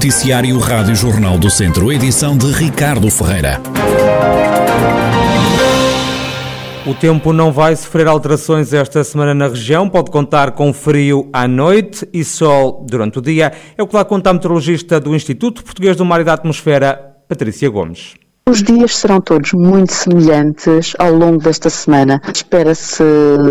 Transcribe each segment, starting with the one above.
Noticiário Rádio Jornal do Centro, edição de Ricardo Ferreira. O tempo não vai sofrer alterações esta semana na região. Pode contar com frio à noite e sol durante o dia. É o que lá conta a meteorologista do Instituto Português do Mar e da Atmosfera, Patrícia Gomes. Os dias serão todos muito semelhantes ao longo desta semana. Espera-se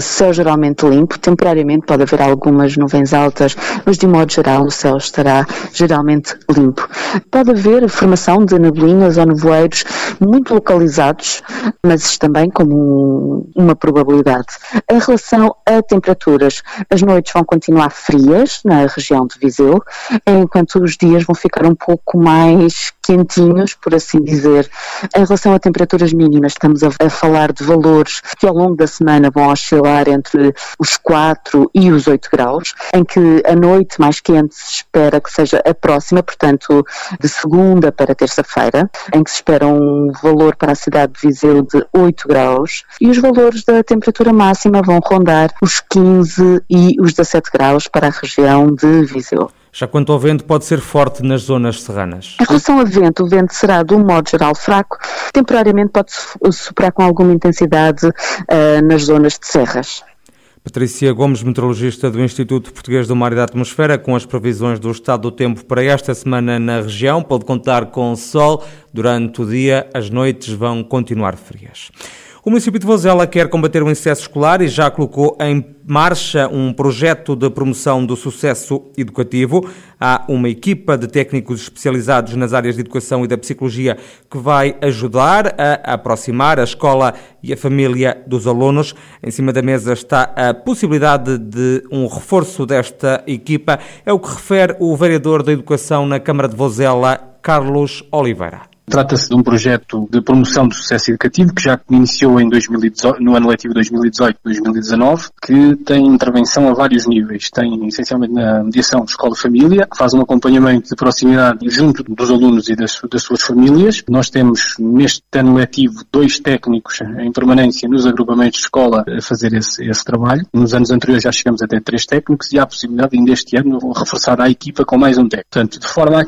céu geralmente limpo, temporariamente pode haver algumas nuvens altas, mas de modo geral o céu estará geralmente limpo. Pode haver formação de neblinas ou nevoeiros muito localizados, mas isto também como uma probabilidade. Em relação a temperaturas, as noites vão continuar frias na região de Viseu, enquanto os dias vão ficar um pouco mais quentinhos, por assim dizer. Em relação a temperaturas mínimas, estamos a, a, falar de valores que ao longo da semana vão oscilar entre os 4 e os 8 graus, em que a noite mais quente se espera que seja a próxima, portanto, de segunda para terça-feira, em que se espera um valor para a cidade de Viseu de 8 graus, e os valores da temperatura máxima vão rondar os 15 e os 17 graus para a região de Viseu. Já quanto ao vento, pode ser forte nas zonas serranas. Em relação ao vento, o vento será de um modo geral fraco, temporariamente pode superar com alguma intensidade uh, nas zonas de serras. Patrícia Gomes, meteorologista do Instituto Português do Mar e da Atmosfera, com as previsões do estado do tempo para esta semana na região, pode contar com sol durante o dia, as noites vão continuar frias. O município de Vozela quer combater o insucesso escolar e já colocou em marcha um projeto de promoção do sucesso educativo. Há uma equipa de técnicos especializados nas áreas de educação e da psicologia que vai ajudar a aproximar a escola e a família dos alunos. Em cima da mesa está a possibilidade de um reforço desta equipa. É o que refere o vereador da Educação na Câmara de Vozela, Carlos Oliveira. Trata-se de um projeto de promoção do sucesso educativo que já iniciou em 2018, no ano letivo 2018-2019, que tem intervenção a vários níveis. Tem essencialmente na mediação escola-família, faz um acompanhamento de proximidade junto dos alunos e das, das suas famílias. Nós temos neste ano letivo dois técnicos em permanência nos agrupamentos de escola a fazer esse, esse trabalho. Nos anos anteriores já chegamos a ter três técnicos e há a possibilidade ainda este ano reforçar a equipa com mais um técnico. Portanto, de forma a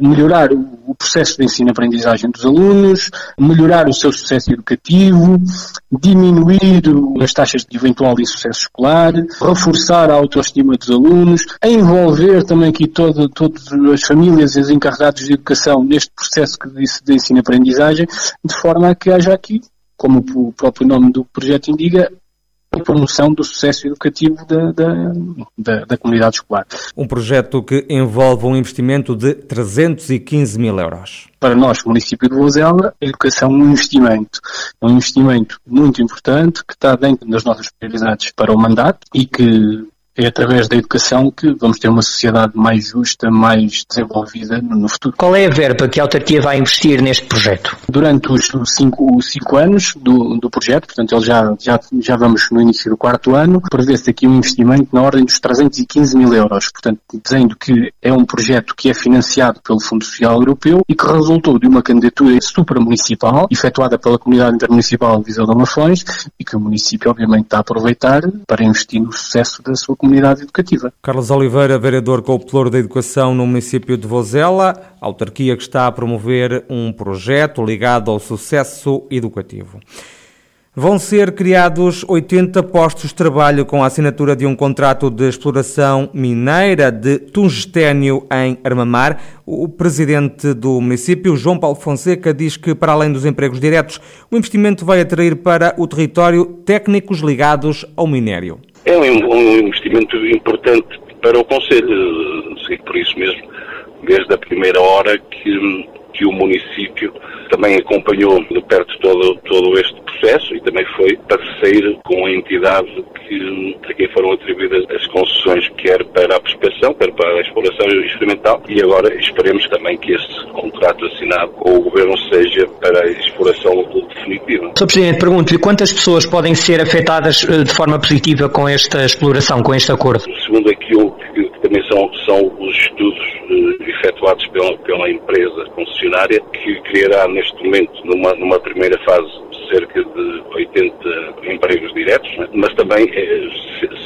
melhorar o processo de ensino-aprendizagem dos alunos, melhorar o seu sucesso educativo, diminuir as taxas de eventual insucesso escolar, reforçar a autoestima dos alunos, envolver também aqui todo, todas as famílias e os encarregados de educação neste processo de ensino-aprendizagem, de forma a que haja aqui, como o próprio nome do projeto indica, a promoção do sucesso educativo da, da, da, da, comunidade escolar. Um projeto que envolve um investimento de 315 mil euros. Para nós, município de Vozela, a educação é um investimento. É um investimento muito importante que está dentro das nossas prioridades para o mandato e que é através da educação que vamos ter uma sociedade mais justa, mais desenvolvida no futuro. Qual é a verba que a autarquia vai investir neste projeto? Durante os cinco, cinco anos do, do projeto, portanto, ele já, já, já vamos no início do quarto ano, prevê-se aqui um investimento na ordem dos 315 mil euros, portanto, dizendo que é um projeto que é financiado pelo Fundo Social Europeu e que resultou de uma candidatura supramunicipal, efetuada pela Comunidade Intermunicipal de Viseu de Lafões, e que o município, obviamente, está a aproveitar para investir no sucesso da sua comunidade educativa. Carlos Oliveira, vereador com o Pelouro da Educação no município de Vozela, autarquia que está a promover um projeto ligado ao sucesso educativo. Vão ser criados 80 postos de trabalho com a assinatura de um contrato de exploração mineira de tungstênio em Armamar. O presidente do município, João Paulo Fonseca, diz que, para além dos empregos diretos, o investimento vai atrair para o território técnicos ligados ao minério. É um investimento importante para o Conselho, por isso mesmo, desde a primeira hora que, que o município também acompanhou de perto todo, todo este processo e também foi parceiro com a entidade que, a quem foram atribuídas as concessões, quer para a prospecção, quer para a exploração experimental, e agora esperemos também que este contrato assinado com o Governo seja para a exploração definitiva. Sr. Presidente, pergunto-lhe quantas pessoas podem ser afetadas eh, de forma positiva com esta exploração, com este acordo? Segundo aquilo que também são, são os estudos uh, efetuados pela, pela empresa concessionária, que criará neste momento, numa, numa primeira fase, cerca de 80 empregos diretos, né? mas também, eh,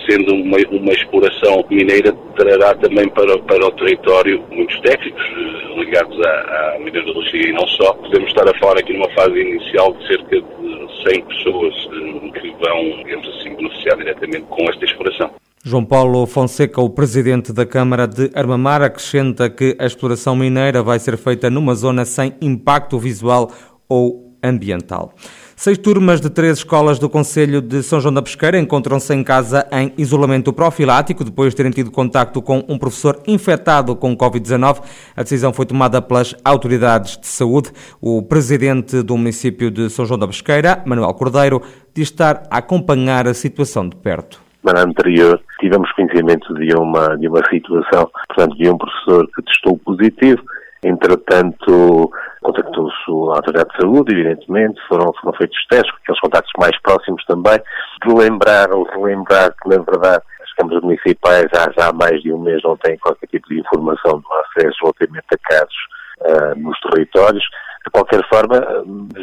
sendo uma, uma exploração mineira, trará também para, para o território muitos técnicos eh, ligados à, à mineralogia e não só. Podemos estar a falar aqui numa fase inicial de cerca de 100 pessoas eh, que vão, digamos assim, beneficiar diretamente com esta exploração. João Paulo Fonseca, o presidente da Câmara de Armamar, acrescenta que a exploração mineira vai ser feita numa zona sem impacto visual ou ambiental. Seis turmas de três escolas do Conselho de São João da Pesqueira encontram-se em casa em isolamento profilático depois de terem tido contacto com um professor infectado com Covid-19. A decisão foi tomada pelas autoridades de saúde. O presidente do município de São João da Pesqueira, Manuel Cordeiro, diz estar a acompanhar a situação de perto semana anterior tivemos conhecimento de uma, de uma situação, portanto, de um professor que testou positivo, entretanto, contactou-se a autoridade de saúde, evidentemente, foram, foram feitos testes, aqueles contactos mais próximos também, de lembrar ou relembrar que, na verdade, as câmaras municipais já, já há mais de um mês não têm qualquer tipo de informação do acesso relativamente a casos uh, nos territórios. De qualquer forma,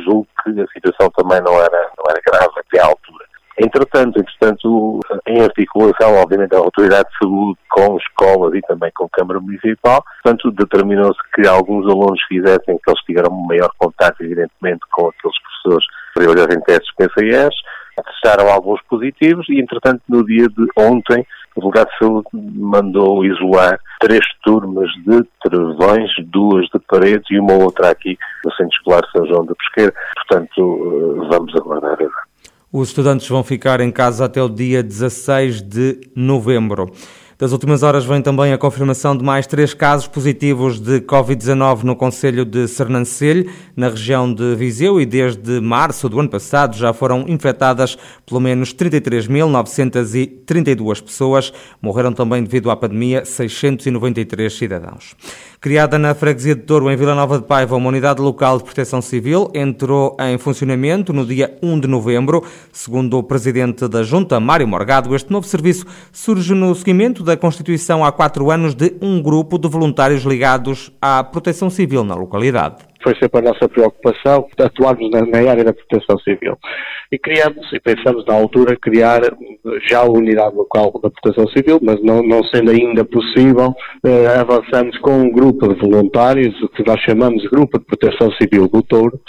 julgo que a situação também não era, não era grave. Entretanto, entretanto, em articulação, obviamente, a Autoridade de Saúde com escolas e também com a Câmara Municipal, portanto, determinou-se que alguns alunos fizessem, que eles tiveram um maior contato, evidentemente, com aqueles professores que realizassem testes PCS, testaram alguns positivos e, entretanto, no dia de ontem, o delegado de saúde mandou isolar três turmas de trevões, duas de paredes e uma outra aqui no Centro Escolar São João da Pesqueira. Portanto, eh, vamos aguardar os estudantes vão ficar em casa até o dia 16 de novembro. Das últimas horas vem também a confirmação de mais três casos positivos de Covid-19 no Conselho de Sernancelho, na região de Viseu, e desde março do ano passado já foram infectadas pelo menos 33.932 pessoas. Morreram também devido à pandemia 693 cidadãos. Criada na freguesia de Touro, em Vila Nova de Paiva, uma unidade local de proteção civil entrou em funcionamento no dia 1 de novembro. Segundo o presidente da Junta, Mário Morgado, este novo serviço surge no seguimento da constituição há quatro anos de um grupo de voluntários ligados à proteção civil na localidade foi sempre a nossa preocupação, atuarmos na, na, área da proteção civil. E criamos, e pensamos na altura, criar já a unidade local da proteção civil, mas não, não sendo ainda possível, eh, avançamos com um grupo de voluntários, o que nós chamamos de Grupo de Proteção Civil do Touro,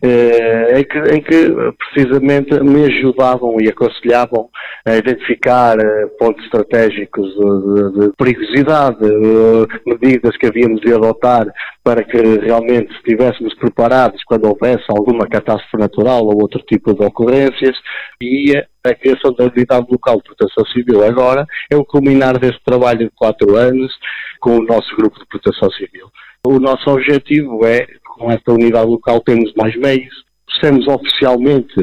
eh, em, que, em que precisamente me ajudavam e aconselhavam a identificar eh, pontos estratégicos de, de, de perigosidade, eh, medidas que havíamos de adotar para que realmente estivéssemos preparados quando houvesse alguma catástrofe natural ou outro tipo de ocorrências e a criação da unidade local de proteção civil agora é o culminar deste trabalho de quatro anos com o nosso grupo de proteção civil. O nosso objetivo é, com esta unidade local, termos mais meios, sermos oficialmente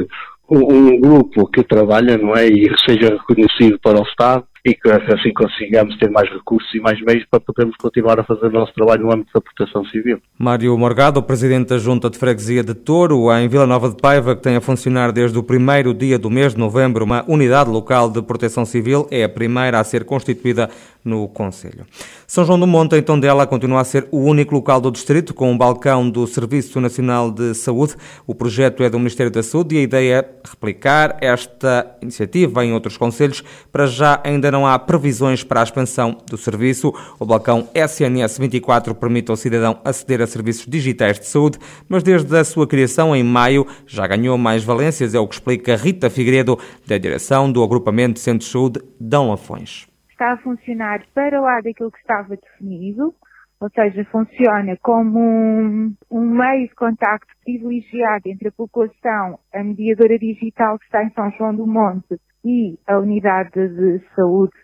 um, um grupo que trabalha, não é, e seja reconhecido para o Estado, e que assim consigamos ter mais recursos e mais meios para podermos continuar a fazer o nosso trabalho no âmbito da proteção civil. Mário Morgado, presidente da Junta de Freguesia de Touro, em Vila Nova de Paiva, que tem a funcionar desde o primeiro dia do mês de novembro, uma unidade local de proteção civil, é a primeira a ser constituída no Conselho. São João do Monte, em Tondela, continua a ser o único local do distrito com um balcão do Serviço Nacional de Saúde. O projeto é do Ministério da Saúde e a ideia é replicar esta iniciativa em outros conselhos. Para já ainda não há previsões para a expansão do serviço. O balcão SNS 24 permite ao cidadão aceder a serviços digitais de saúde, mas desde a sua criação em maio já ganhou mais valências, é o que explica Rita Figueiredo, da direção do agrupamento de Centro de Saúde Dão Lafões. Está a funcionar para lá daquilo que estava definido, ou seja, funciona como um, um, meio de contacto privilegiado entre a população, a mediadora digital que está em São João do Monte e a unidade de saúde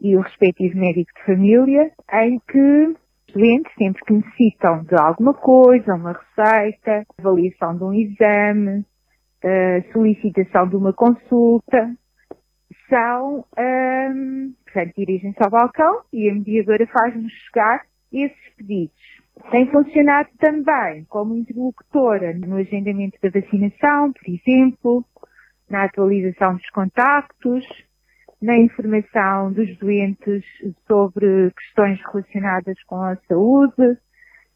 e o respectivo médico de família, em que os doentes, sempre que necessitam de alguma coisa, uma receita, avaliação de um exame, solicitação de uma consulta, são, um, portanto, dirigem-se ao balcão e a mediadora faz-nos chegar esses pedidos. Tem funcionado também como interlocutora no agendamento da vacinação, por exemplo, na atualização dos contactos, na informação dos doentes sobre questões relacionadas com a saúde,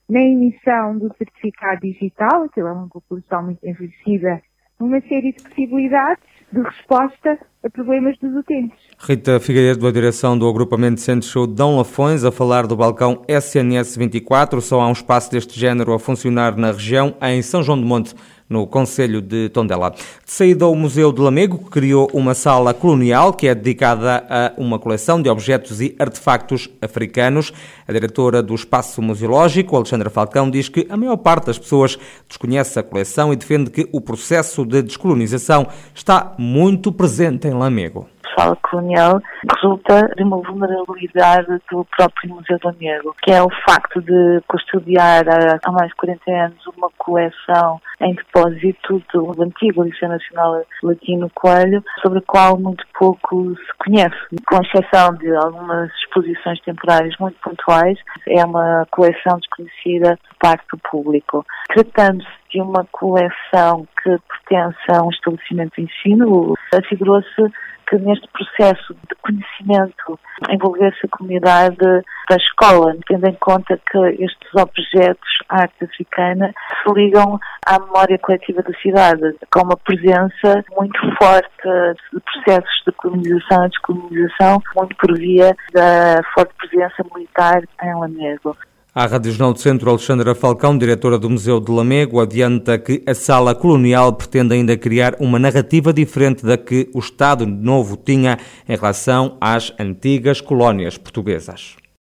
na emissão do certificado digital, que é uma população muito envelhecida uma série de possibilidades de resposta a problemas dos utentes. Rita Figueiredo, da direção do agrupamento Centro Show Dão Lafões, a falar do balcão SNS 24. Só há um espaço deste género a funcionar na região, em São João do Monte, no Conselho de Tondela. De saída ao Museu de Lamego, que criou uma sala colonial que é dedicada a uma coleção de objetos e artefactos africanos. A diretora do Espaço Museológico, Alexandra Falcão, diz que a maior parte das pessoas desconhece a coleção e defende que o processo de descolonização está muito presente em Lamego fala colonial resulta de uma vulnerabilidade do próprio Museu do Lamego, que é o facto de custodiar há mais de 40 anos uma coleção em depósito do antigo Liceu Nacional Latino Coelho, sobre a qual muito pouco se conhece, com exceção de algumas exposições temporárias muito pontuais, é uma coleção desconhecida por parte do público. Tratando-se de uma coleção que pertence a um estabelecimento de ensino, afigurou-se que neste processo de conhecimento envolvesse a comunidade da escola, tendo em conta que estes objetos, a arte africana, se ligam à memória coletiva da cidade, com uma presença muito forte de processos de colonização e descolonização, muito por via da forte presença militar em Lamego. A Rádio Jornal do Centro, Alexandra Falcão, diretora do Museu de Lamego, adianta que a sala colonial pretende ainda criar uma narrativa diferente da que o Estado Novo tinha em relação às antigas colónias portuguesas.